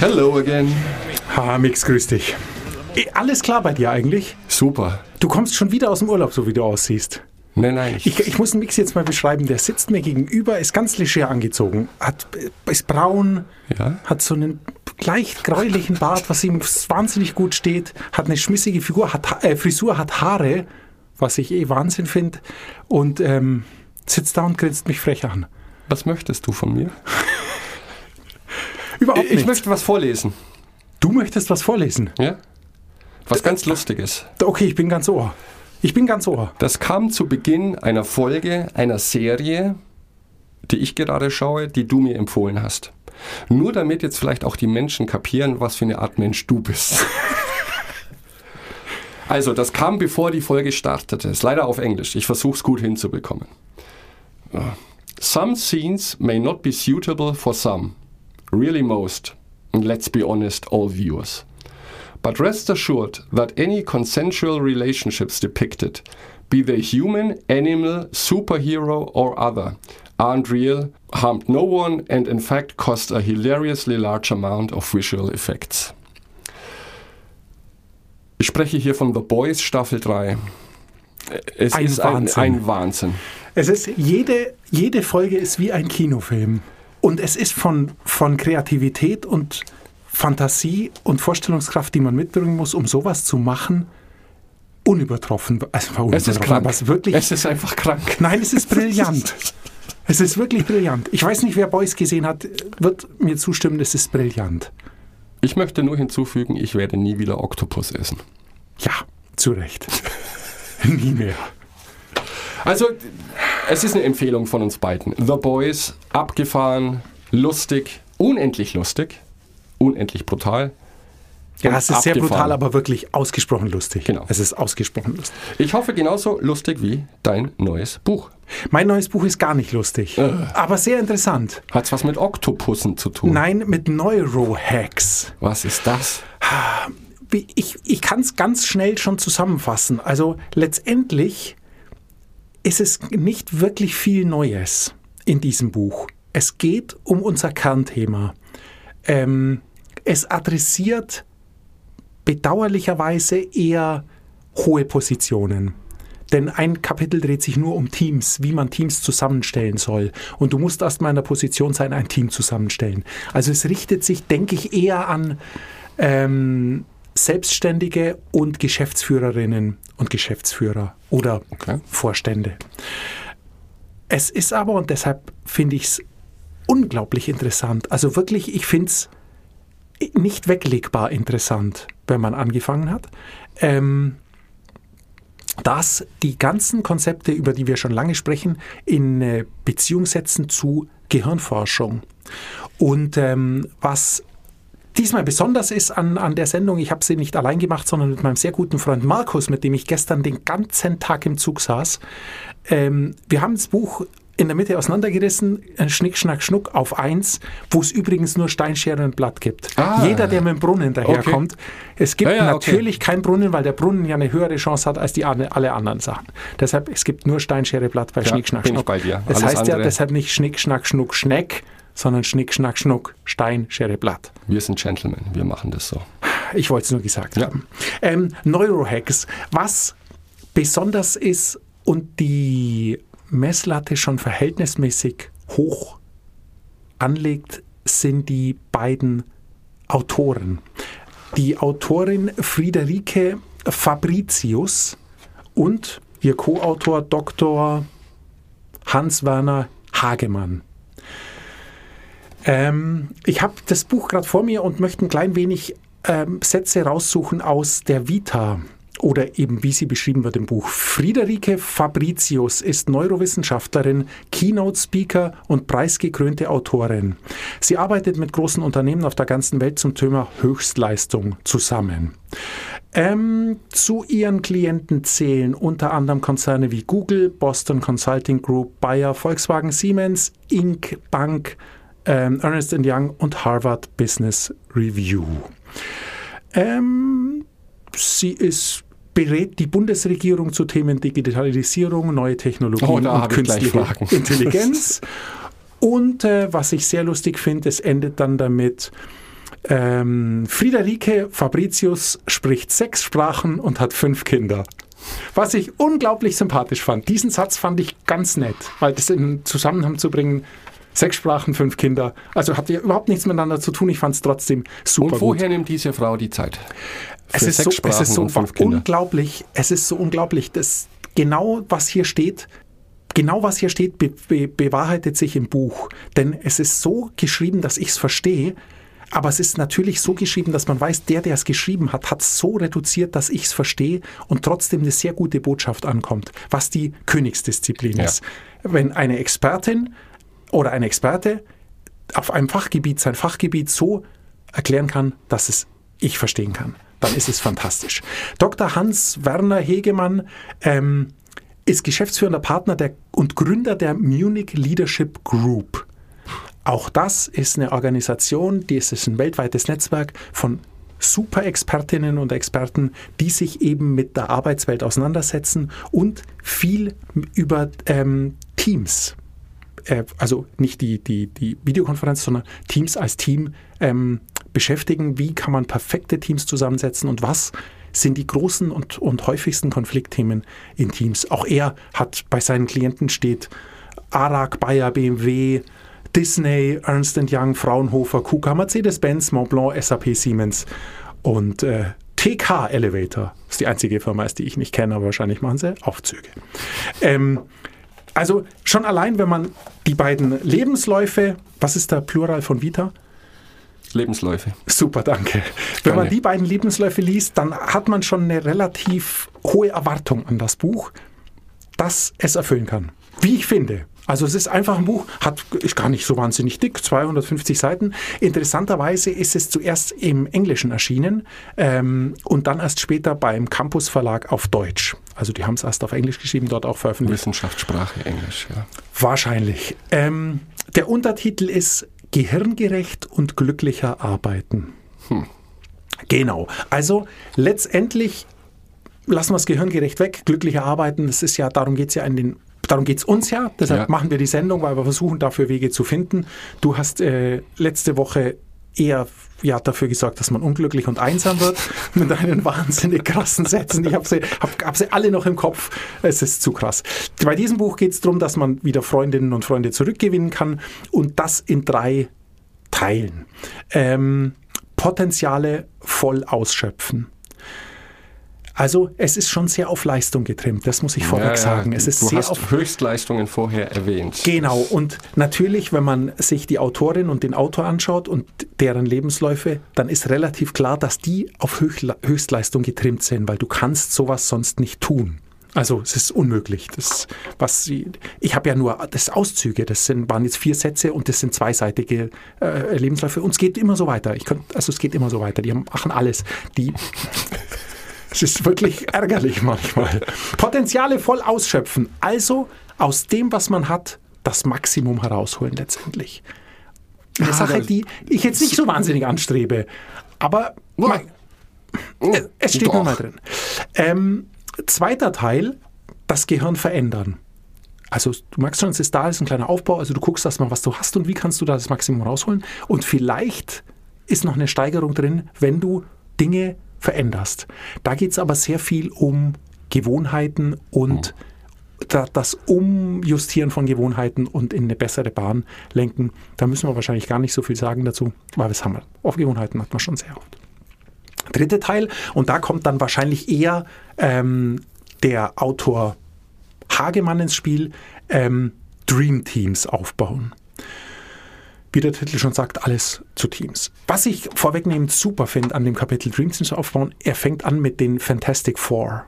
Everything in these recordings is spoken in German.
Hello again. Ha, Mix, grüß dich. Eh, Alles klar bei dir eigentlich? Super. Du kommst schon wieder aus dem Urlaub, so wie du aussiehst. Nein, nein, ich, Ich, ich muss den Mix jetzt mal beschreiben. Der sitzt mir gegenüber, ist ganz leger angezogen, hat, ist braun, Ja. hat so einen leicht gräulichen Bart, was ihm wahnsinnig gut steht, hat eine schmissige Figur, hat, Ha- äh, Frisur, hat Haare, was ich eh Wahnsinn finde, und ähm, sitzt da und grinst mich frech an. Was möchtest du von mir? Überhaupt Ich nichts. möchte was vorlesen. du möchtest was vorlesen? Ja? Was ganz Lustiges. Okay, ich bin ganz ohr. Ich bin ganz ohr. Das kam zu Beginn einer Folge einer Serie, die ich gerade schaue, die du mir empfohlen hast. Nur damit jetzt vielleicht auch die Menschen kapieren, was für eine Art Mensch du bist. Also, das kam bevor die Folge startete. Ist leider auf Englisch. Ich versuche es gut hinzubekommen. Ja. Some scenes may not be suitable for some. Really most. And let's be honest, all viewers. But rest assured that any consensual relationships depicted, be they human, animal, superhero, or other, aren't real, harmed no one, and in fact cost a hilariously large amount of visual effects. Ich spreche hier von The Boys Staffel 3. Es Ein ist ein, ein Wahnsinn. Es ist, jede, jede Folge ist wie ein Kinofilm. Und es ist von, von Kreativität und Fantasie und Vorstellungskraft, die man mitbringen muss, um sowas zu machen, unübertroffen. Also Es unübertroffen, ist krank. was wirklich. es ist einfach krank. nein, es ist brillant. es ist wirklich brillant. Ich weiß nicht, wer Boys gesehen hat, wird mir zustimmen, es ist brillant. Ich möchte nur hinzufügen, ich werde nie wieder Oktopus essen. Ja, zu Recht. Nie mehr. Also, es ist eine Empfehlung von uns beiden. The Boys, abgefahren, lustig, unendlich lustig, unendlich brutal. Ja, es ist sehr abgefahren. brutal, aber wirklich ausgesprochen lustig. Genau. Es ist ausgesprochen lustig. Ich hoffe genauso lustig wie dein neues Buch. Mein neues Buch ist gar nicht lustig, Äh. aber sehr interessant. Hat's was mit Oktopussen zu tun? Nein, mit Neurohacks. Was ist das? Ich, ich kann es ganz schnell schon zusammenfassen. Also letztendlich ist es nicht wirklich viel Neues in diesem Buch. Es geht um unser Kernthema. Ähm, es adressiert bedauerlicherweise eher hohe Positionen. Denn ein Kapitel dreht sich nur um Teams, wie man Teams zusammenstellen soll. Und du musst erstmal in der Position sein, ein Team zusammenstellen. Also es richtet sich, denke ich, eher an ähm, Selbstständige und Geschäftsführerinnen und Geschäftsführer oder Okay. Vorstände. Es ist aber, und deshalb finde ich es unglaublich interessant, also wirklich, ich finde es nicht weglegbar interessant, wenn man angefangen hat, ähm, dass die ganzen Konzepte, über die wir schon lange sprechen, in äh, Beziehung setzen zu Gehirnforschung. Und ähm, was diesmal besonders ist an, an der Sendung, ich habe sie nicht allein gemacht, sondern mit meinem sehr guten Freund Markus, mit dem ich gestern den ganzen Tag im Zug saß. Ähm, wir haben das Buch in der Mitte auseinandergerissen, ein Schnick, Schnack, Schnuck auf eins, wo es übrigens nur Steinschere und Blatt gibt. Ah. Jeder, der mit dem Brunnen daherkommt, es gibt Ja, ja, okay. natürlich kein Brunnen, weil der Brunnen ja eine höhere Chance hat als die alle anderen Sachen. Deshalb, es gibt nur Steinschere, Blatt bei Ja, Schnick, Schnack, bin ich Schnuck. bei dir. Alles heißt ja andere- deshalb nicht Schnick, Schnack, Schnuck, Schneck, sondern Schnick, Schnack, Schnuck, Stein, Schere, Blatt. Wir sind Gentlemen, wir machen das so. Ich wollte es nur gesagt Ja. haben. Ähm, Neurohacks. Was besonders ist und die Messlatte schon verhältnismäßig hoch anlegt, sind die beiden Autoren. Die Autorin Friederike Fabricius und ihr Co-Autor Dr. Hans-Werner Hagemann. Ähm, ich habe das Buch gerade vor mir und möchte ein klein wenig ähm, Sätze raussuchen aus der Vita oder eben wie sie beschrieben wird im Buch. Friederike Fabricius ist Neurowissenschaftlerin, Keynote-Speaker und preisgekrönte Autorin. Sie arbeitet mit großen Unternehmen auf der ganzen Welt zum Thema Höchstleistung zusammen. Ähm, zu ihren Klienten zählen unter anderem Konzerne wie Google, Boston Consulting Group, Bayer, Volkswagen, Siemens, Inc., Bank, ähm, Ernest Young und Harvard Business Review. Ähm, sie ist berät die Bundesregierung zu Themen Digitalisierung, neue Technologien Oh, und künstliche. Intelligenz. Und äh, was ich sehr lustig finde, es endet dann damit, ähm, Friederike Fabricius spricht sechs Sprachen und hat fünf Kinder. Was ich unglaublich sympathisch fand. Diesen Satz fand ich ganz nett, weil das in Zusammenhang zu bringen, sechs Sprachen, fünf Kinder, also hat ja überhaupt nichts miteinander zu tun. Ich fand es trotzdem super Und gut. woher nimmt diese Frau die Zeit? Es Für ist, so, sechs es Sprachen ist so unglaublich, es ist so unglaublich, dass genau was hier steht, genau was hier steht, be be bewahrheitet sich im Buch. Denn es ist so geschrieben, dass ich es verstehe, aber es ist natürlich so geschrieben, dass man weiß, der, der es geschrieben hat, hat es so reduziert, dass ich es verstehe und trotzdem eine sehr gute Botschaft ankommt, was die Königsdisziplin Ja. ist. Wenn eine Expertin oder ein Experte auf einem Fachgebiet sein Fachgebiet so erklären kann, dass es ich verstehen kann, dann ist es fantastisch. Dr. Hans Werner Hegemann ähm, ist geschäftsführender Partner der, und Gründer der Munich Leadership Group. Auch das ist eine Organisation, die ist, ein weltweites Netzwerk von Super-Expertinnen und Experten, die sich eben mit der Arbeitswelt auseinandersetzen und viel über ähm, Teams äh, also nicht die, die, die Videokonferenz, sondern Teams als Team ähm, beschäftigen. Wie kann man perfekte Teams zusammensetzen und was sind die großen und, und häufigsten Konfliktthemen in Teams? Auch er hat bei seinen Klienten steht ARAG, Bayer, BMW, Disney, Ernst Young, Fraunhofer, KUKA, Mercedes-Benz, Montblanc, SAP, Siemens und äh, TK Elevator. Das ist die einzige Firma, die ich nicht kenne, aber wahrscheinlich machen sie Aufzüge. Ähm, also schon allein, wenn man die beiden Lebensläufe, was ist der Plural von Vita? Lebensläufe. Super, danke. Wenn man Gerne. die beiden Lebensläufe liest, dann hat man schon eine relativ hohe Erwartung an das Buch, dass es erfüllen kann. Wie ich finde. Also es ist einfach ein Buch, hat, ist gar nicht so wahnsinnig dick, 250 Seiten. Interessanterweise ist es zuerst im Englischen erschienen ähm, und dann erst später beim Campus Verlag auf Deutsch. Also die haben es erst auf Englisch geschrieben, dort auch veröffentlicht. Wissenschaftssprache, Englisch, ja. Wahrscheinlich. Ähm, der Untertitel ist Gehirngerecht und glücklicher Arbeiten. Genau. Also letztendlich lassen wir das Gehirngerecht weg, glücklicher arbeiten. Das ist ja, darum geht es ja in den. Darum geht es uns ja, deshalb Ja. machen wir die Sendung, weil wir versuchen, dafür Wege zu finden. Du hast äh, letzte Woche eher ja, dafür gesorgt, dass man unglücklich und einsam wird, mit deinen wahnsinnig krassen Sätzen. Ich habe sie, hab, hab sie alle noch im Kopf. Es ist zu krass. Bei diesem Buch geht es darum, dass man wieder Freundinnen und Freunde zurückgewinnen kann und das in drei Teilen. Ähm, Potenziale voll ausschöpfen. Also es ist schon sehr auf Leistung getrimmt, das muss ich vorweg Ja, sagen. Es ist du sehr hast auf Höchstleistungen vorher erwähnt. Genau, und natürlich, wenn man sich die Autorin und den Autor anschaut und deren Lebensläufe, dann ist relativ klar, dass die auf Höchstleistung getrimmt sind, weil du kannst sowas sonst nicht tun. Also es ist unmöglich. Das, was sie, ich habe ja nur das Auszüge, das sind, waren jetzt vier Sätze und das sind zweiseitige äh, Lebensläufe. Und es geht immer so weiter. Ich könnt, also es geht immer so weiter. Die haben, machen alles. Die, es ist wirklich ärgerlich manchmal. Potenziale voll ausschöpfen. Also aus dem, was man hat, das Maximum herausholen letztendlich. Eine Ah, Sache, die ich jetzt nicht so wahnsinnig anstrebe. Aber mein, es- es steht nur mal drin. Ähm, zweiter Teil, das Gehirn verändern. Also du merkst schon, es ist da, es ist ein kleiner Aufbau. Also du guckst erstmal, was du hast und wie kannst du da das Maximum rausholen. Und vielleicht ist noch eine Steigerung drin, wenn du Dinge veränderst. Da geht es aber sehr viel um Gewohnheiten und da, das Umjustieren von Gewohnheiten und in eine bessere Bahn lenken. Da müssen wir wahrscheinlich gar nicht so viel sagen dazu, weil das haben wir. Auf Gewohnheiten hat man schon sehr oft. Dritte Teil, und da kommt dann wahrscheinlich eher ähm, der Autor Hagemann ins Spiel, ähm, Dream Teams aufbauen. Wie der Titel schon sagt, alles zu Teams. Was ich vorwegnehmend super finde an dem Kapitel Dream Teams aufbauen, er fängt an mit den Fantastic Four,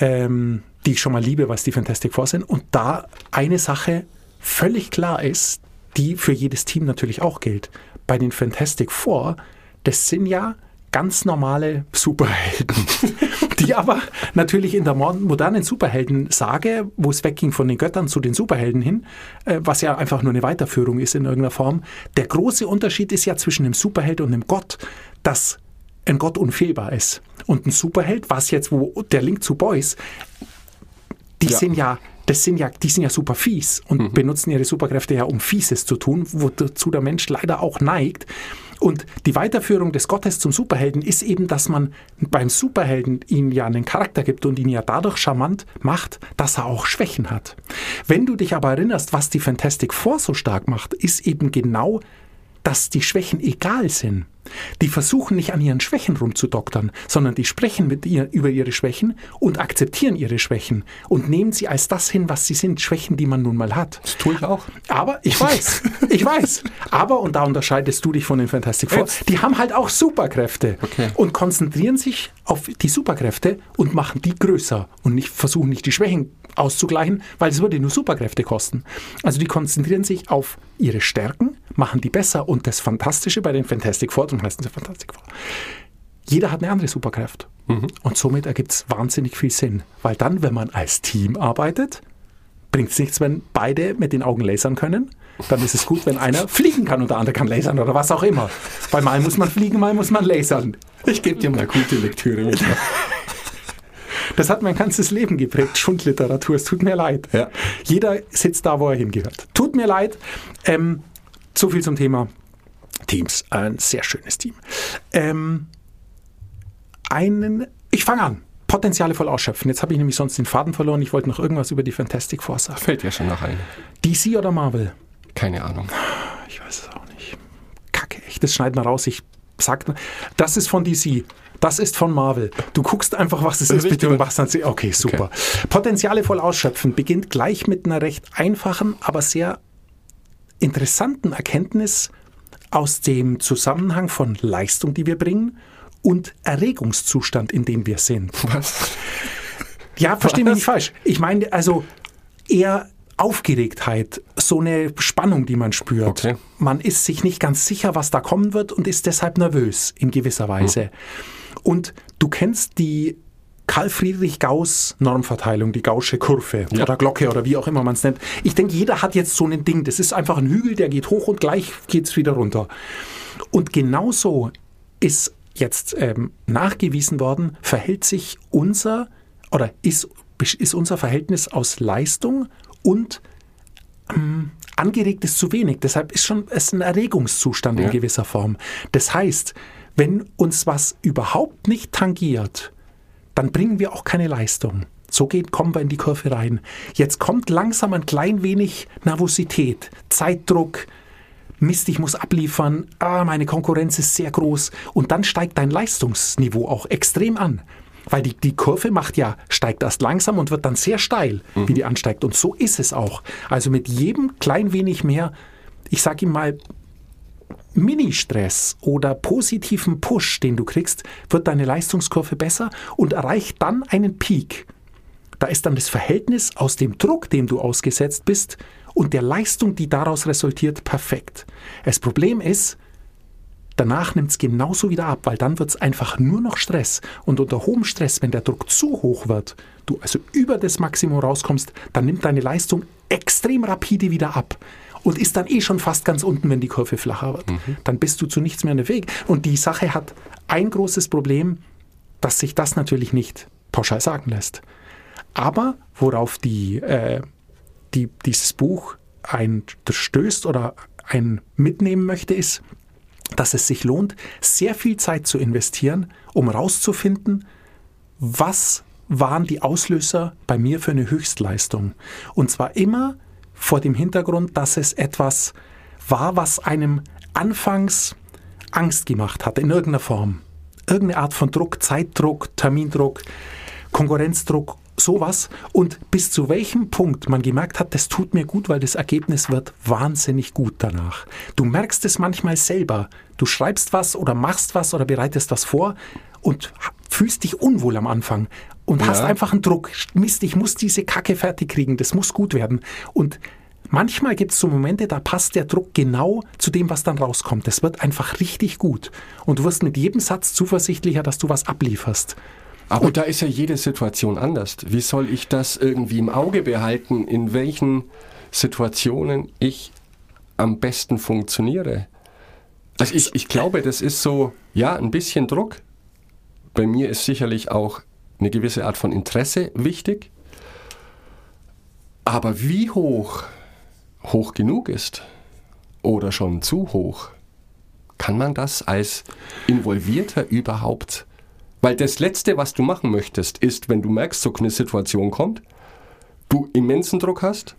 ähm, die ich schon mal liebe, was die Fantastic Four sind. Und da eine Sache völlig klar ist, die für jedes Team natürlich auch gilt. Bei den Fantastic Four, das sind ja ganz normale Superhelden, die aber natürlich in der mo- modernen Superhelden-Sage, wo es wegging von den Göttern zu den Superhelden hin, äh, was ja einfach nur eine Weiterführung ist in irgendeiner Form, der große Unterschied ist ja zwischen dem Superheld und dem Gott, dass ein Gott unfehlbar ist. Und ein Superheld, was jetzt, wo der Link zu Boys, die Ja. sind ja, das sind ja, die sind ja super fies und benutzen ihre Superkräfte ja, um Fieses zu tun, wozu der Mensch leider auch neigt. Und die Weiterführung des Gottes zum Superhelden ist eben, dass man beim Superhelden ihm ja einen Charakter gibt und ihn ja dadurch charmant macht, dass er auch Schwächen hat. Wenn du dich aber erinnerst, was die Fantastic Four so stark macht, ist eben genau, dass die Schwächen egal sind. Die versuchen nicht an ihren Schwächen rumzudoktern, sondern die sprechen mit ihr über ihre Schwächen und akzeptieren ihre Schwächen und nehmen sie als das hin, was sie sind, Schwächen, die man nun mal hat. Das tue ich auch. Aber ich weiß, ich weiß. Aber, und da unterscheidest du dich von den Fantastic Four, die haben halt auch Superkräfte Okay. und konzentrieren sich auf die Superkräfte und machen die größer und nicht, versuchen nicht die Schwächen auszugleichen, weil es würde nur Superkräfte kosten. Also die konzentrieren sich auf ihre Stärken, machen die besser und das Fantastische bei den Fantastic Four, darum heißen sie Fantastic Four, jeder hat eine andere Superkraft. Und somit ergibt es wahnsinnig viel Sinn. Weil dann, wenn man als Team arbeitet, bringt es nichts, wenn beide mit den Augen lasern können. Dann ist es gut, wenn einer fliegen kann und der andere kann lasern oder was auch immer. Weil mal muss man fliegen, mal muss man lasern. Ich gebe dir mal gute Lektüre mit. Das hat mein ganzes Leben geprägt, Schundliteratur. Es tut mir leid. Ja. Jeder sitzt da, wo er hingehört. Tut mir leid. Ähm, so viel zum Thema Teams. Ein sehr schönes Team. Ähm, einen, ich fange an. Potenziale voll ausschöpfen. Jetzt habe ich nämlich sonst den Faden verloren. Ich wollte noch irgendwas über die Fantastic Four sagen. Fällt dir schon noch ein. DC oder Marvel? Keine Ahnung. Ich weiß es auch nicht. Kacke, echt. Das schneiden wir raus. Ich sag, das ist von DC. Das ist von Marvel. Du guckst einfach, was es ist, bitte, und machst dann. Okay, super. Potenziale voll ausschöpfen beginnt gleich mit einer recht einfachen, aber sehr interessanten Erkenntnis aus dem Zusammenhang von Leistung, die wir bringen, und Erregungszustand, in dem wir sind. Was? Ja, versteh mich nicht falsch. Ich meine, also eher Aufgeregtheit, so eine Spannung, die man spürt. Okay. Man ist sich nicht ganz sicher, was da kommen wird und ist deshalb nervös in gewisser Weise. Und du kennst die Karl Friedrich Gauss Normverteilung, die Gaußsche Kurve Ja. oder Glocke oder wie auch immer man es nennt. Ich denke, jeder hat jetzt so ein Ding. Das ist einfach ein Hügel, der geht hoch und gleich geht es wieder runter. Und genauso ist jetzt ähm, nachgewiesen worden, verhält sich unser oder ist, ist unser Verhältnis aus Leistung und ähm, angeregt ist zu wenig. Deshalb ist schon es ein Erregungszustand in Ja. gewisser Form. Das heißt, wenn uns was überhaupt nicht tangiert, dann bringen wir auch keine Leistung. So geht, kommen wir in die Kurve rein. Jetzt kommt langsam ein klein wenig Nervosität, Zeitdruck, Mist, ich muss abliefern, ah, meine Konkurrenz ist sehr groß und dann steigt dein Leistungsniveau auch extrem an. Weil die, die Kurve macht ja, steigt erst langsam und wird dann sehr steil, wie die ansteigt. Und so ist es auch. Also mit jedem klein wenig mehr, ich sage ihm mal, Mini-Stress oder positiven Push, den du kriegst, wird deine Leistungskurve besser und erreicht dann einen Peak. Da ist dann das Verhältnis aus dem Druck, dem du ausgesetzt bist, und der Leistung, die daraus resultiert, perfekt. Das Problem ist, danach nimmt es genauso wieder ab, weil dann wird es einfach nur noch Stress. Und unter hohem Stress, wenn der Druck zu hoch wird, du also über das Maximum rauskommst, dann nimmt deine Leistung extrem rapide wieder ab. Und ist dann eh schon fast ganz unten, wenn die Kurve flacher wird. Dann bist du zu nichts mehr in der Weg. Und die Sache hat ein großes Problem, dass sich das natürlich nicht pauschal sagen lässt. Aber worauf die, äh, die, dieses Buch ein stößt oder ein mitnehmen möchte, ist, dass es sich lohnt, sehr viel Zeit zu investieren, um herauszufinden, was waren die Auslöser bei mir für eine Höchstleistung. Und zwar immer vor dem Hintergrund, dass es etwas war, was einem anfangs Angst gemacht hat, in irgendeiner Form. Irgendeine Art von Druck, Zeitdruck, Termindruck, Konkurrenzdruck, sowas. Und bis zu welchem Punkt man gemerkt hat, das tut mir gut, weil das Ergebnis wird wahnsinnig gut danach. Du merkst es manchmal selber. Du schreibst was oder machst was oder bereitest was vor und fühlst dich unwohl am Anfang und hast Ja. einfach einen Druck. Mist, ich muss diese Kacke fertig kriegen, das muss gut werden. Und manchmal gibt es so Momente, da passt der Druck genau zu dem, was dann rauskommt. Das wird einfach richtig gut. Und du wirst mit jedem Satz zuversichtlicher, dass du was ablieferst. Aber da ist ja jede Situation anders. Wie soll ich das irgendwie im Auge behalten, in welchen Situationen ich am besten funktioniere? Also ich, ich glaube, das ist so, ja, ein bisschen Druck Bei mir ist sicherlich auch eine gewisse Art von Interesse wichtig. Aber wie hoch hoch genug ist oder schon zu hoch, kann man das als Involvierter überhaupt? Weil das Letzte, was du machen möchtest, ist, wenn du merkst, so eine Situation kommt, du immensen Druck hast,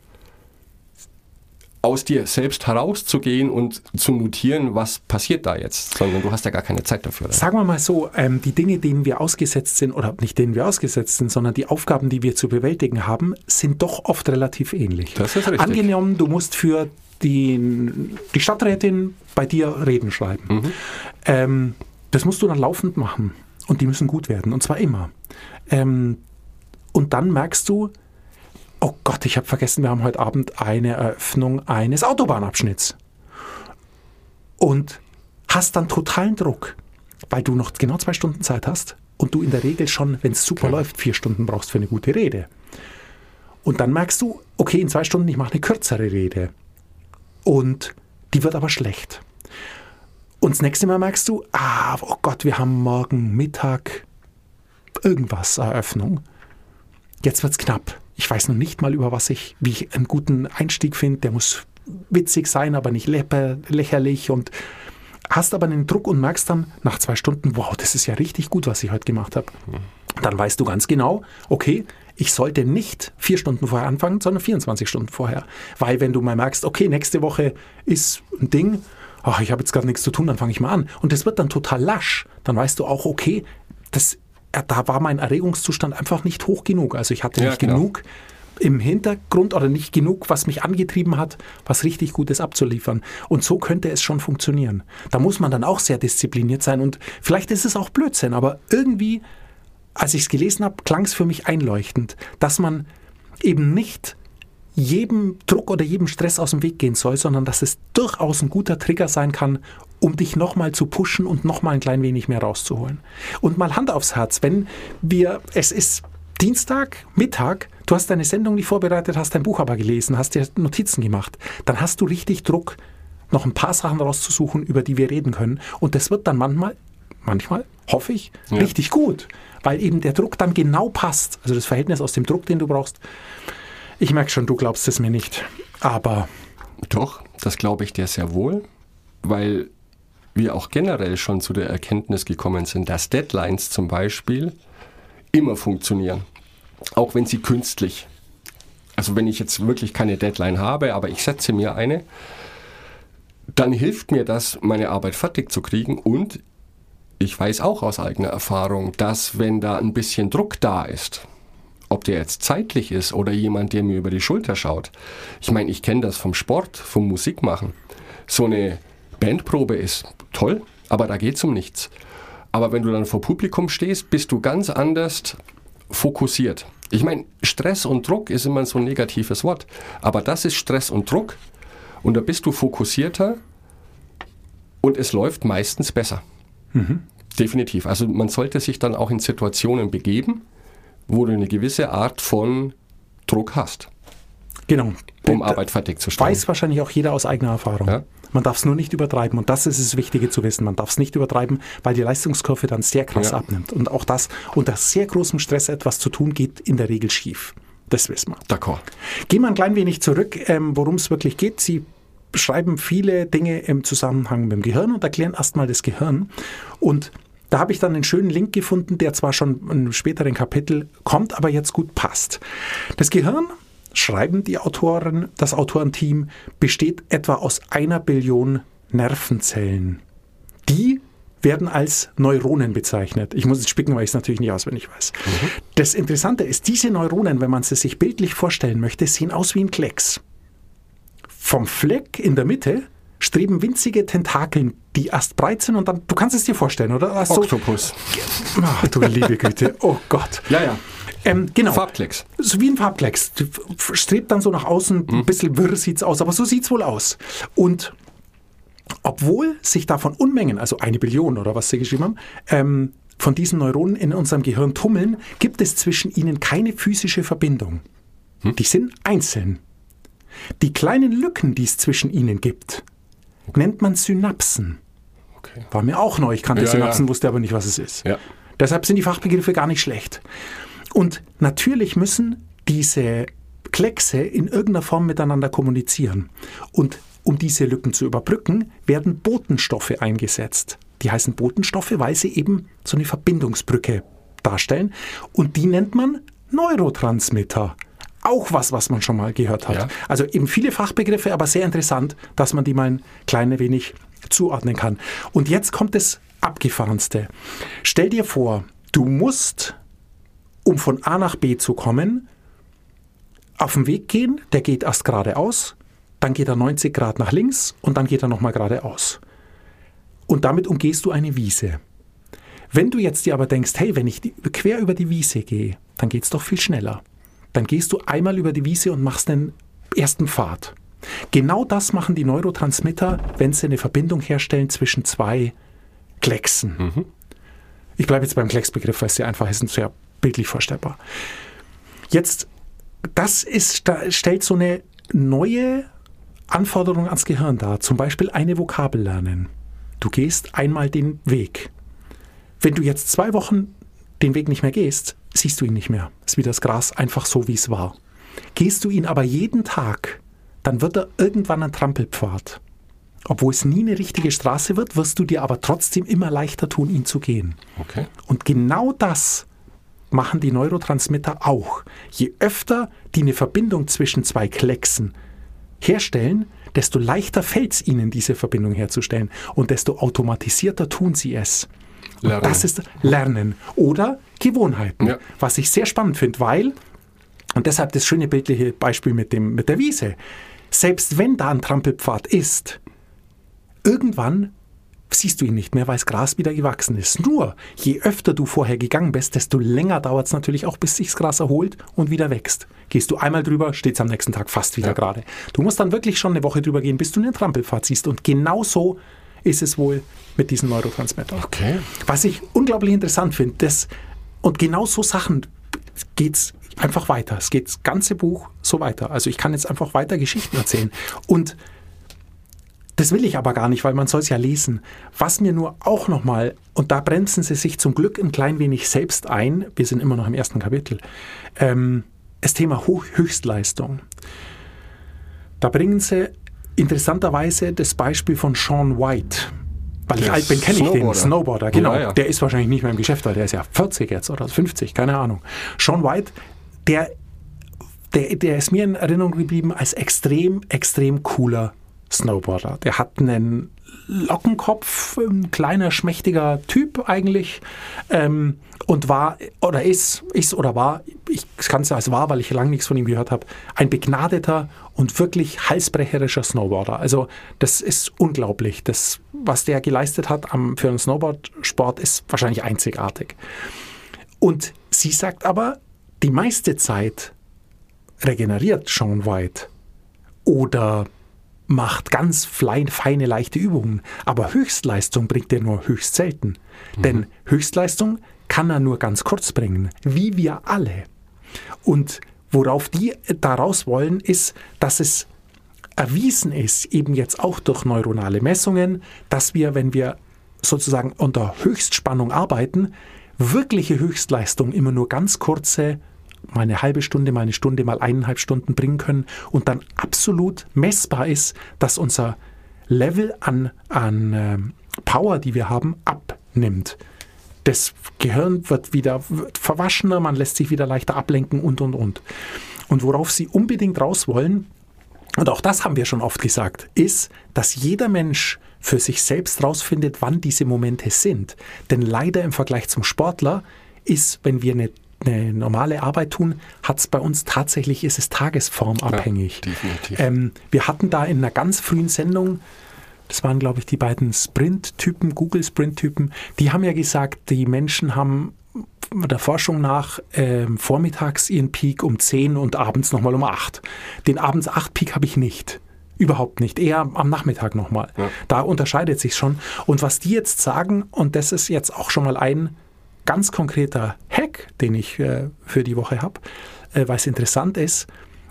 aus dir selbst herauszugehen und zu notieren, was passiert da jetzt, sondern du hast ja gar keine Zeit dafür. Oder? Sagen wir mal so, ähm, die Dinge, denen wir ausgesetzt sind, oder nicht denen wir ausgesetzt sind, sondern die Aufgaben, die wir zu bewältigen haben, sind doch oft relativ ähnlich. Das ist richtig. Angenommen, du musst für die, die Stadträtin bei dir Reden schreiben. Mhm. Ähm, das musst du dann laufend machen. Und die müssen gut werden. Und zwar immer. Ähm, und dann merkst du, oh Gott, ich habe vergessen, wir haben heute Abend eine Eröffnung eines Autobahnabschnitts. Und hast dann totalen Druck, weil du noch genau zwei Stunden Zeit hast und du in der Regel schon, wenn es super Klar. läuft, vier Stunden brauchst für eine gute Rede. Und dann merkst du, okay, in zwei Stunden, ich mache eine kürzere Rede. Und die wird aber schlecht. Und das nächste Mal merkst du, ah, oh Gott, wir haben morgen Mittag irgendwas, Eröffnung. Jetzt wird's knapp. Ich weiß noch nicht mal, über was ich, wie ich einen guten Einstieg finde. Der muss witzig sein, aber nicht läpper, lächerlich und hast aber einen Druck und merkst dann nach zwei Stunden, wow, das ist ja richtig gut, was ich heute gemacht habe. Dann weißt du ganz genau, okay, ich sollte nicht vier Stunden vorher anfangen, sondern 24 Stunden vorher. Weil wenn du mal merkst, okay, nächste Woche ist ein Ding, ach, ich habe jetzt gerade nichts zu tun, dann fange ich mal an. Und das wird dann total lasch. Dann weißt du auch, okay, das, äh, da war mein Erregungszustand einfach nicht hoch genug. Also ich hatte Ja, nicht genau. genug im Hintergrund oder nicht genug, was mich angetrieben hat, was richtig Gutes abzuliefern. Und so könnte es schon funktionieren. Da muss man dann auch sehr diszipliniert sein und vielleicht ist es auch Blödsinn, aber irgendwie, als ich es gelesen habe, klang es für mich einleuchtend, dass man eben nicht jedem Druck oder jedem Stress aus dem Weg gehen soll, sondern dass es durchaus ein guter Trigger sein kann, um dich nochmal zu pushen und nochmal ein klein wenig mehr rauszuholen. Und mal Hand aufs Herz, wenn wir, es ist Dienstag, Mittag, du hast deine Sendung nicht vorbereitet, hast dein Buch aber gelesen, hast dir Notizen gemacht, dann hast du richtig Druck, noch ein paar Sachen rauszusuchen, über die wir reden können. Und das wird dann manchmal, manchmal, hoffe ich, Ja. richtig gut, weil eben der Druck dann genau passt. Also das Verhältnis aus dem Druck, den du brauchst. Ich merke schon, du glaubst es mir nicht. Aber Doch, das glaube ich dir sehr wohl, weil wir auch generell schon zu der Erkenntnis gekommen sind, dass Deadlines zum Beispiel immer funktionieren, auch wenn sie künstlich. Also wenn ich jetzt wirklich keine Deadline habe, aber ich setze mir eine, dann hilft mir das, meine Arbeit fertig zu kriegen und ich weiß auch aus eigener Erfahrung, dass wenn da ein bisschen Druck da ist, ob der jetzt zeitlich ist oder jemand, der mir über die Schulter schaut. Ich meine, ich kenne das vom Sport, vom Musikmachen. So eine Bandprobe ist toll, aber da geht es um nichts. Aber wenn du dann vor Publikum stehst, bist du ganz anders fokussiert. Ich meine, Stress und Druck ist immer so ein negatives Wort, aber das ist Stress und Druck und da bist du fokussierter und es läuft meistens besser. Definitiv. Also man sollte sich dann auch in Situationen begeben, wo du eine gewisse Art von Druck hast, genau. um Arbeit fertig zu stellen. Weiß wahrscheinlich auch jeder aus eigener Erfahrung. Ja. Man darf es nur nicht übertreiben. Und das ist das Wichtige zu wissen. Man darf es nicht übertreiben, weil die Leistungskurve dann sehr krass Ja. abnimmt. Und auch das unter sehr großem Stress etwas zu tun, geht in der Regel schief. Das wissen wir. D'accord. Gehen wir ein klein wenig zurück, ähm, worum es wirklich geht. Sie beschreiben viele Dinge im Zusammenhang mit dem Gehirn und erklären erstmal das Gehirn. Und da habe ich dann einen schönen Link gefunden, der zwar schon in einem späteren Kapitel kommt, aber jetzt gut passt. Das Gehirn, schreiben die Autoren, das Autorenteam, besteht etwa aus einer Billion Nervenzellen. Die werden als Neuronen bezeichnet. Ich muss jetzt spicken, weil ich es natürlich nicht auswendig weiß. Das Interessante ist, diese Neuronen, wenn man sie sich bildlich vorstellen möchte, sehen aus wie ein Klecks. Vom Fleck in der Mitte streben winzige Tentakeln, die erst breit sind und dann, du kannst es dir vorstellen, oder? Erst so- Oktopus. Ach, du liebe Güte, oh Gott. Ja, ja. Ähm, genau. Farbklecks. So wie ein Farbklecks. Strebt dann so nach außen, ein bisschen wirr sieht's aus, aber so sieht's wohl aus. Und obwohl sich davon Unmengen, also eine Billion oder was sie geschrieben haben, ähm, von diesen Neuronen in unserem Gehirn tummeln, gibt es zwischen ihnen keine physische Verbindung. Die sind einzeln. Die kleinen Lücken, die es zwischen ihnen gibt, nennt man Synapsen. Okay. War mir auch neu. Ich kannte Ja, Synapsen, ja. wusste aber nicht, was es ist. Ja. Deshalb sind die Fachbegriffe gar nicht schlecht. Und natürlich müssen diese Kleckse in irgendeiner Form miteinander kommunizieren. Und um diese Lücken zu überbrücken, werden Botenstoffe eingesetzt. Die heißen Botenstoffe, weil sie eben so eine Verbindungsbrücke darstellen. Und die nennt man Neurotransmitter. Auch was, was man schon mal gehört hat. Ja. Also eben viele Fachbegriffe, aber sehr interessant, dass man die mal ein klein wenig zuordnen kann. Und jetzt kommt das Abgefahrenste. Stell dir vor, du musst, um von A nach B zu kommen, auf den Weg gehen, der geht erst geradeaus, dann geht er 90 Grad nach links und dann geht er nochmal geradeaus. Und damit umgehst du eine Wiese. Wenn du jetzt dir aber denkst, hey, wenn ich die, quer über die Wiese gehe, dann geht es doch viel schneller. Dann gehst du einmal über die Wiese und machst den ersten Pfad. Genau das machen die Neurotransmitter, wenn sie eine Verbindung herstellen zwischen zwei Klecksen. Ich bleibe jetzt beim Klecksbegriff, weil es sehr einfach ist und sehr bildlich vorstellbar. Jetzt, das ist, da stellt so eine neue Anforderung ans Gehirn dar. Zum Beispiel eine Vokabel lernen. Du gehst einmal den Weg. Wenn du jetzt zwei Wochen den Weg nicht mehr gehst, siehst du ihn nicht mehr. Ist wie das Gras einfach so, wie es war. Gehst du ihn aber jeden Tag, dann wird er irgendwann ein Trampelpfad. Obwohl es nie eine richtige Straße wird, wirst du dir aber trotzdem immer leichter tun, ihn zu gehen. Okay. Und genau das machen die Neurotransmitter auch. Je öfter die eine Verbindung zwischen zwei Klecksen herstellen, desto leichter fällt es ihnen, diese Verbindung herzustellen. Und desto automatisierter tun sie es. Das ist Lernen oder Gewohnheiten. Ja. Was ich sehr spannend finde, weil, und deshalb das schöne bildliche Beispiel mit, dem, mit der Wiese, selbst wenn da ein Trampelpfad ist, irgendwann siehst du ihn nicht mehr, weil das Gras wieder gewachsen ist. Nur, je öfter du vorher gegangen bist, desto länger dauert es natürlich auch, bis sich das Gras erholt und wieder wächst. Gehst du einmal drüber, steht es am nächsten Tag fast wieder Ja. gerade. Du musst dann wirklich schon eine Woche drüber gehen, bis du einen Trampelpfad siehst. Und genau so ist es wohl mit diesen Neurotransmittern. Okay. Was ich unglaublich interessant finde, und genau so Sachen geht es einfach weiter. Es geht das ganze Buch so weiter. Also ich kann jetzt einfach weiter Geschichten erzählen. Und das will ich aber gar nicht, weil man soll es ja lesen. Was mir nur auch nochmal, und da bremsen sie sich zum Glück ein klein wenig selbst ein, wir sind immer noch im ersten Kapitel, ähm, das Thema Ho Höchstleistung. Da bringen sie interessanterweise das Beispiel von Sean White. Weil ich Der alt bin, kenne ich den Snowboarder. Snowboarder. Genau, Ja, ja. der ist wahrscheinlich nicht mehr im Geschäft, weil der ist ja 40 jetzt oder 50, keine Ahnung. Sean White, der, der, der ist mir in Erinnerung geblieben als extrem, extrem cooler Snowboarder. Der hat einen Lockenkopf, ein kleiner, schmächtiger Typ eigentlich ähm, und war oder ist, ist oder war, ich kann es als war, weil ich lange nichts von ihm gehört habe, ein begnadeter und wirklich halsbrecherischer Snowboarder. Also das ist unglaublich. Das, was der geleistet hat am, für einen Snowboardsport, ist wahrscheinlich einzigartig. Und sie sagt aber, die meiste Zeit regeneriert Sean White oder macht ganz fein, feine, leichte Übungen. Aber Höchstleistung bringt er nur höchst selten. Denn Höchstleistung kann er nur ganz kurz bringen, wie wir alle. Und worauf die daraus wollen, ist, dass es erwiesen ist, eben jetzt auch durch neuronale Messungen, dass wir, wenn wir sozusagen unter Höchstspannung arbeiten, wirkliche Höchstleistung immer nur ganz kurze, mal eine halbe Stunde, mal eine Stunde, mal eineinhalb Stunden bringen können und dann absolut messbar ist, dass unser Level an, an ähm, Power, die wir haben, abnimmt. Das Gehirn wird wieder wird verwaschener, man lässt sich wieder leichter ablenken und, und, und. Und worauf sie unbedingt raus wollen, und auch das haben wir schon oft gesagt, ist, dass jeder Mensch für sich selbst rausfindet, wann diese Momente sind. Denn leider im Vergleich zum Sportler ist, wenn wir eine, eine normale Arbeit tun, hat es bei uns tatsächlich, ist es tagesformabhängig. Ja, definitiv. Ähm, wir hatten da in einer ganz frühen Sendung, das waren, glaube ich, die beiden Sprint-Typen, Google-Sprint-Typen, die haben ja gesagt, die Menschen haben der Forschung nach ähm, vormittags ihren Peak um 10 und abends nochmal um 8. Den abends 8 Peak habe ich nicht. Überhaupt nicht. Eher am Nachmittag nochmal. Ja. Da unterscheidet sich schon. Und was die jetzt sagen, und das ist jetzt auch schon mal ein ganz konkreter Hack, den ich äh, für die Woche habe, äh, weil es interessant ist,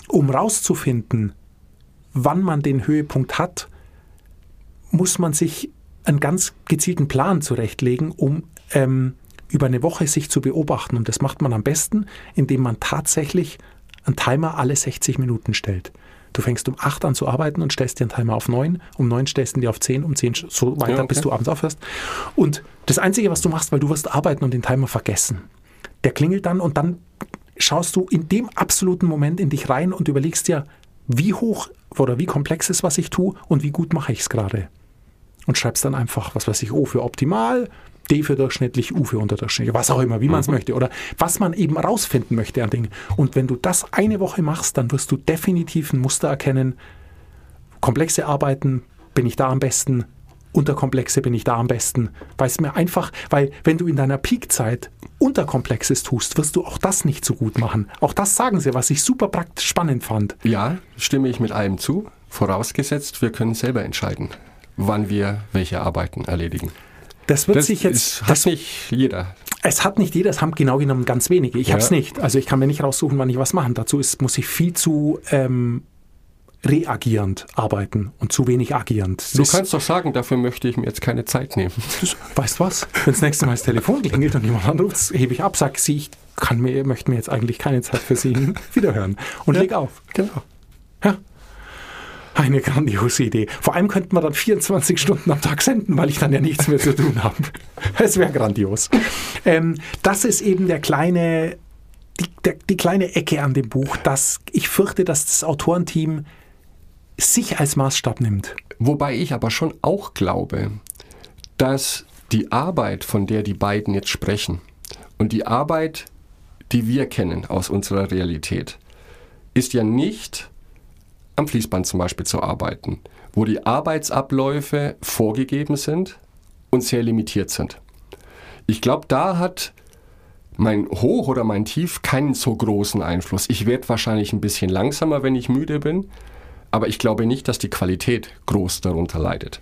um rauszufinden, wann man den Höhepunkt hat, muss man sich einen ganz gezielten Plan zurechtlegen, um ähm, über eine Woche sich zu beobachten. Und das macht man am besten, indem man tatsächlich einen Timer alle 60 Minuten stellt. Du fängst um 8 an zu arbeiten und stellst dir einen Timer auf 9, um 9 stellst du dir auf 10, um 10 so weiter, Ja, okay. bis du abends aufhörst. Und das Einzige, was du machst, weil du wirst arbeiten und den Timer vergessen. Der klingelt dann und dann schaust du in dem absoluten Moment in dich rein und überlegst dir, wie hoch oder wie komplex ist, was ich tue und wie gut mache ich es gerade. Und schreibst dann einfach, was weiß ich, O für optimal, D für durchschnittlich, U für unterdurchschnittlich, was auch immer, wie man es möchte oder was man eben rausfinden möchte an Dingen. Und wenn du das eine Woche machst, dann wirst du definitiv ein Muster erkennen. Komplexe Arbeiten bin ich da am besten, Unterkomplexe bin ich da am besten. Weil es mir einfach, weil wenn du in deiner Peakzeit Unterkomplexes tust, wirst du auch das nicht so gut machen. Auch das sagen sie, was ich super praktisch spannend fand. Ja, stimme ich mit allem zu, vorausgesetzt, wir können selber entscheiden, wann wir welche Arbeiten erledigen. Das wird Das sich jetzt, ist, hat das, nicht jeder. es hat nicht jeder, es haben genau genommen ganz wenige. Ich Ja. habe es nicht. Also ich kann mir nicht raussuchen, wann ich was machen. Dazu ist, muss ich viel zu ähm, reagierend arbeiten und zu wenig agierend. Du Das- kannst doch sagen, dafür möchte ich mir jetzt keine Zeit nehmen. Weißt du was? Wenn das nächste Mal das Telefon klingelt und jemand anruft, hebe ich ab, sag sie, ich kann mir, möchte mir jetzt eigentlich keine Zeit für Sie wiederhören und leg auf. Genau. Ja. Eine grandiose Idee. Vor allem könnten wir dann 24 Stunden am Tag senden, weil ich dann ja nichts mehr zu tun habe. Es wäre grandios. Ähm, das ist eben der kleine, die, der, die kleine Ecke an dem Buch, dass ich fürchte, dass das Autorenteam sich als Maßstab nimmt. Wobei ich aber schon auch glaube, dass die Arbeit, von der die beiden jetzt sprechen, und die Arbeit, die wir kennen aus unserer Realität, ist ja nicht am Fließband zum Beispiel zu arbeiten, wo die Arbeitsabläufe vorgegeben sind und sehr limitiert sind. Ich glaube, da hat mein Hoch oder mein Tief keinen so großen Einfluss. Ich werde wahrscheinlich ein bisschen langsamer, wenn ich müde bin, aber ich glaube nicht, dass die Qualität groß darunter leidet.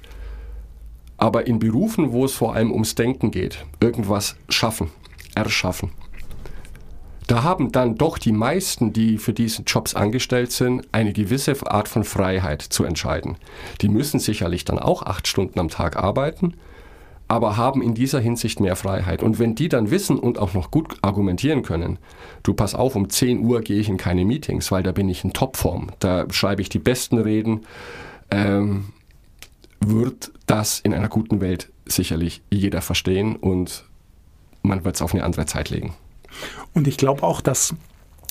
Aber in Berufen, wo es vor allem ums Denken geht, irgendwas schaffen, erschaffen, da haben dann doch die meisten, die für diesen Jobs angestellt sind, eine gewisse Art von Freiheit zu entscheiden. Die müssen sicherlich dann auch acht Stunden am Tag arbeiten, aber haben in dieser Hinsicht mehr Freiheit. Und wenn die dann wissen und auch noch gut argumentieren können, du pass auf, um 10 Uhr gehe ich in keine Meetings, weil da bin ich in Topform, da schreibe ich die besten Reden, ähm, wird das in einer guten Welt sicherlich jeder verstehen und man wird es auf eine andere Zeit legen. Und ich glaube auch, dass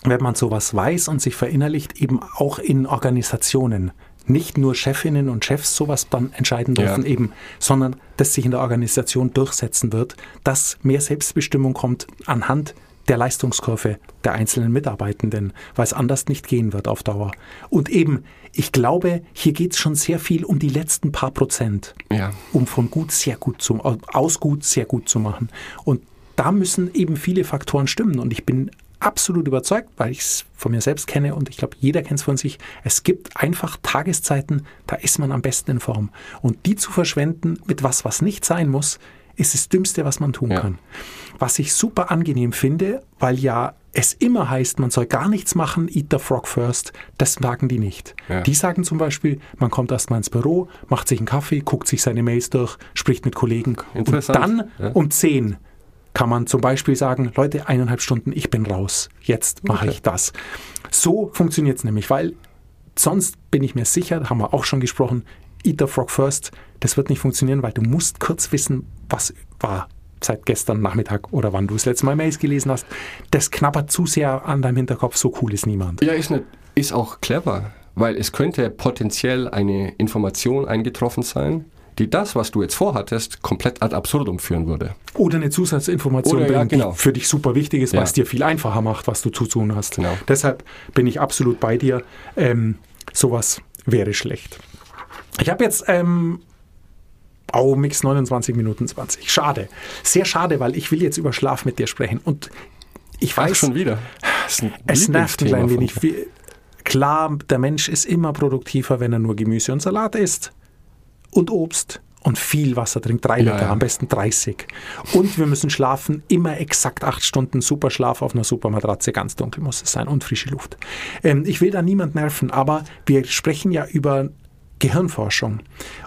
wenn man sowas weiß und sich verinnerlicht, eben auch in Organisationen nicht nur Chefinnen und Chefs sowas dann entscheiden Ja. dürfen, eben, sondern dass sich in der Organisation durchsetzen wird, dass mehr Selbstbestimmung kommt anhand der Leistungskurve der einzelnen Mitarbeitenden, weil es anders nicht gehen wird auf Dauer. Und eben, ich glaube, hier geht es schon sehr viel um die letzten paar Prozent Ja. um von gut sehr gut zu, aus gut sehr gut zu machen. Und da müssen eben viele Faktoren stimmen. Und ich bin absolut überzeugt, weil ich es von mir selbst kenne und ich glaube, jeder kennt es von sich. Es gibt einfach Tageszeiten, da ist man am besten in Form. Und die zu verschwenden mit was, was nicht sein muss, ist das Dümmste, was man tun Ja. kann. Was ich super angenehm finde, weil ja es immer heißt, man soll gar nichts machen, eat the frog first, das sagen die nicht. Ja. Die sagen zum Beispiel, man kommt erstmal ins Büro, macht sich einen Kaffee, guckt sich seine Mails durch, spricht mit Kollegen. Und dann ja. um 10 kann man zum Beispiel sagen, Leute, eineinhalb Stunden, ich bin raus. Jetzt mache Okay. ich das. So funktioniert es nämlich, weil sonst bin ich mir sicher, haben wir auch schon gesprochen, eat the frog first, das wird nicht funktionieren, weil du musst kurz wissen, was war seit gestern Nachmittag oder wann du das letzte Mal Mails gelesen hast. Das knabbert zu sehr an deinem Hinterkopf, so cool ist niemand. Ja, ist, nicht, ist auch clever, weil es könnte potenziell eine Information eingetroffen sein, die das, was du jetzt vorhattest, komplett ad absurdum führen würde. Oder eine Zusatzinformation, Oder, ja, genau. die für dich super wichtig ist, Ja. was dir viel einfacher macht, was du zu tun hast. Genau. Deshalb bin ich absolut bei dir. Ähm, sowas wäre schlecht. Ich habe jetzt ähm, oh, Mix 29 Minuten 20. Schade. Sehr schade, weil ich will jetzt über Schlaf mit dir sprechen. Und ich Ach, weiß, schon wieder. Es nervt ein klein wenig. Klar, der Mensch ist immer produktiver, wenn er nur Gemüse und Salat isst und Obst und viel Wasser trinkt. Drei Liter, ja. am besten 30. Und wir müssen schlafen, immer exakt acht Stunden super Schlaf auf einer super Matratze. Ganz dunkel muss es sein und frische Luft. Ähm, ich will da niemand nerven, aber wir sprechen ja über Gehirnforschung.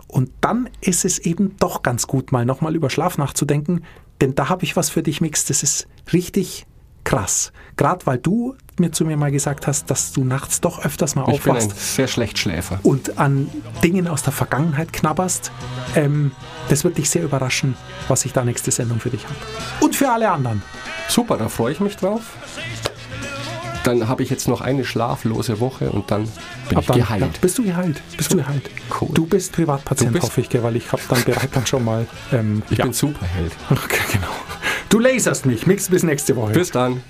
Und dann ist es eben doch ganz gut, mal nochmal über Schlaf nachzudenken. denn da habe ich was für dich, Mix. Das ist richtig krass. Gerade weil du mir zu mir mal gesagt hast, dass du nachts doch öfters mal Ich bin ein aufwachst sehr schlecht Schläfer. und an Dingen aus der Vergangenheit knabberst. Ähm, das wird dich sehr überraschen, was ich da nächste Sendung für dich habe. Und für alle anderen. Super, da freue ich mich drauf. Dann habe ich jetzt noch eine schlaflose Woche und dann bin Ab ich dann, geheilt. Ja, bist du geheilt? Bist du geheilt? Cool. Du bist Privatpatient, Du bist- hoffe ich, weil ich habe dann bereit dann schon mal. Ähm, Ich ja. bin Superheld. Okay, genau. Du laserst mich. Mix bis nächste Woche. Bis dann.